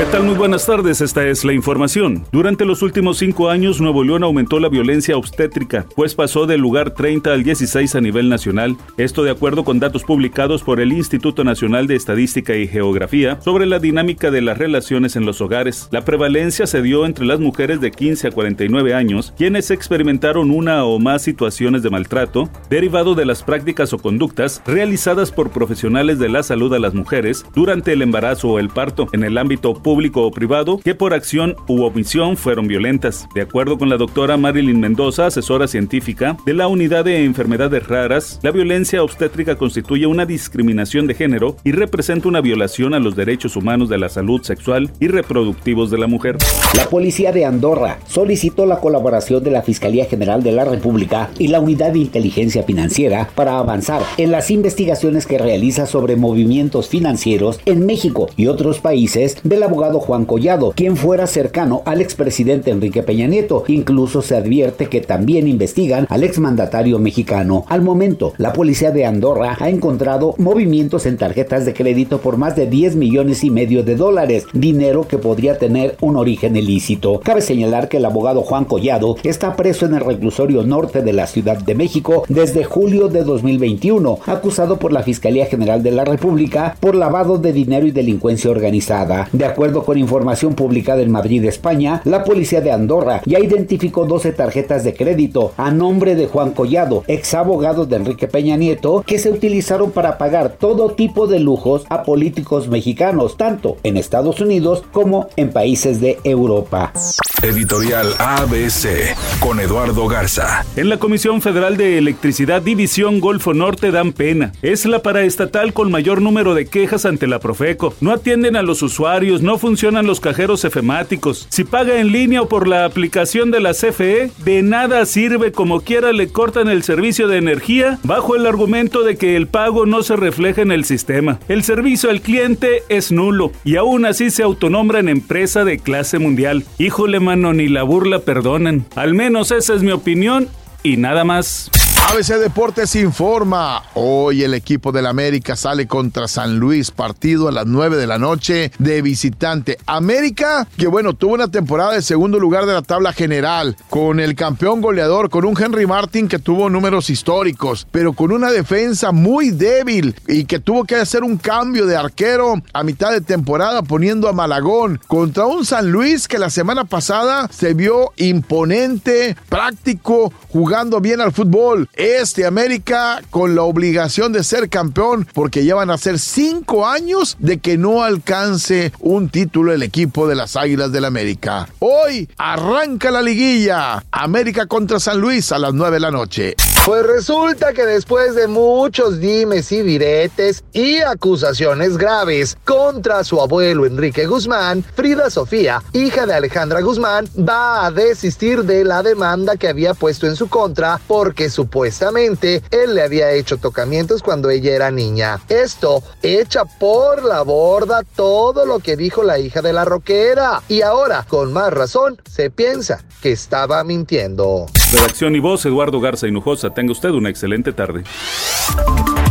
¿Qué tal? Muy buenas tardes, esta es la información. Durante los últimos cinco años, Nuevo León aumentó la violencia obstétrica, pues pasó del lugar 30 al 16 a nivel nacional. Esto de acuerdo con datos publicados por el Instituto Nacional de Estadística y Geografía sobre la dinámica de las relaciones en los hogares. La prevalencia se dio entre las mujeres de 15 a 49 años, quienes experimentaron una o más situaciones de maltrato derivado de las prácticas o conductas realizadas por profesionales de la salud a las mujeres durante el embarazo o el parto en el ámbito público o privado que por acción u omisión fueron violentas. De acuerdo con la doctora Marilyn Mendoza, asesora científica de la Unidad de Enfermedades Raras, la violencia obstétrica constituye una discriminación de género y representa una violación a los derechos humanos de la salud sexual y reproductivos de la mujer. La policía de Andorra solicitó la colaboración de la Fiscalía General de la República y la Unidad de Inteligencia Financiera para avanzar en las investigaciones que realiza sobre movimientos financieros en México y otros países de la abogado Juan Collado, quien fuera cercano al expresidente Enrique Peña Nieto. Incluso se advierte que también investigan al exmandatario mexicano. Al momento, la policía de Andorra ha encontrado movimientos en tarjetas de crédito por más de 10 millones y medio de dólares, dinero que podría tener un origen ilícito. Cabe señalar que el abogado Juan Collado está preso en el reclusorio norte de la Ciudad de México desde julio de 2021, acusado por la Fiscalía General de la República por lavado de dinero y delincuencia organizada. De acuerdo acuerdo con información publicada en Madrid, España, la policía de Andorra ya identificó 12 tarjetas de crédito a nombre de Juan Collado, ex abogado de Enrique Peña Nieto, que se utilizaron para pagar todo tipo de lujos a políticos mexicanos, tanto en Estados Unidos como en países de Europa. Editorial ABC con Eduardo Garza. En la Comisión Federal de Electricidad División Golfo Norte dan pena. Es la paraestatal con mayor número de quejas ante la Profeco. No atienden a los usuarios, no funcionan los cajeros efemáticos. Si paga en línea o por la aplicación de la CFE, de nada sirve como quiera le cortan el servicio de energía bajo el argumento de que el pago no se refleja en el sistema. El servicio al cliente es nulo y aún así se autonombra en empresa de clase mundial. Híjole ni la burla perdonan. Al menos esa es mi opinión y nada más. ABC Deportes informa. Hoy el equipo del América sale contra San Luis, partido a las 9 de la noche de visitante. América, que bueno, tuvo una temporada de segundo lugar de la tabla general, con el campeón goleador, con un Henry Martin que tuvo números históricos, pero con una defensa muy débil y que tuvo que hacer un cambio de arquero a mitad de temporada poniendo a Malagón contra un San Luis que la semana pasada se vio imponente, práctico, jugando bien al fútbol este América con la obligación de ser campeón porque ya van a ser cinco años de que no alcance un título el equipo de las Águilas del América. Hoy arranca la liguilla. América contra San Luis a las nueve de la noche. Pues resulta que después de muchos dimes y diretes y acusaciones graves contra su abuelo Enrique Guzmán, Frida Sofía, hija de Alejandra Guzmán, va a desistir de la demanda que había puesto en su contra porque supuestamente él le había hecho tocamientos cuando ella era niña. Esto echa por la borda todo lo que dijo la hija de la roquera y ahora, con más razón, se piensa que estaba mintiendo. Redacción y voz, Eduardo Garza Hinojosa. Tenga usted una excelente tarde.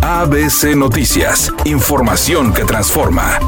ABC Noticias. Información que transforma.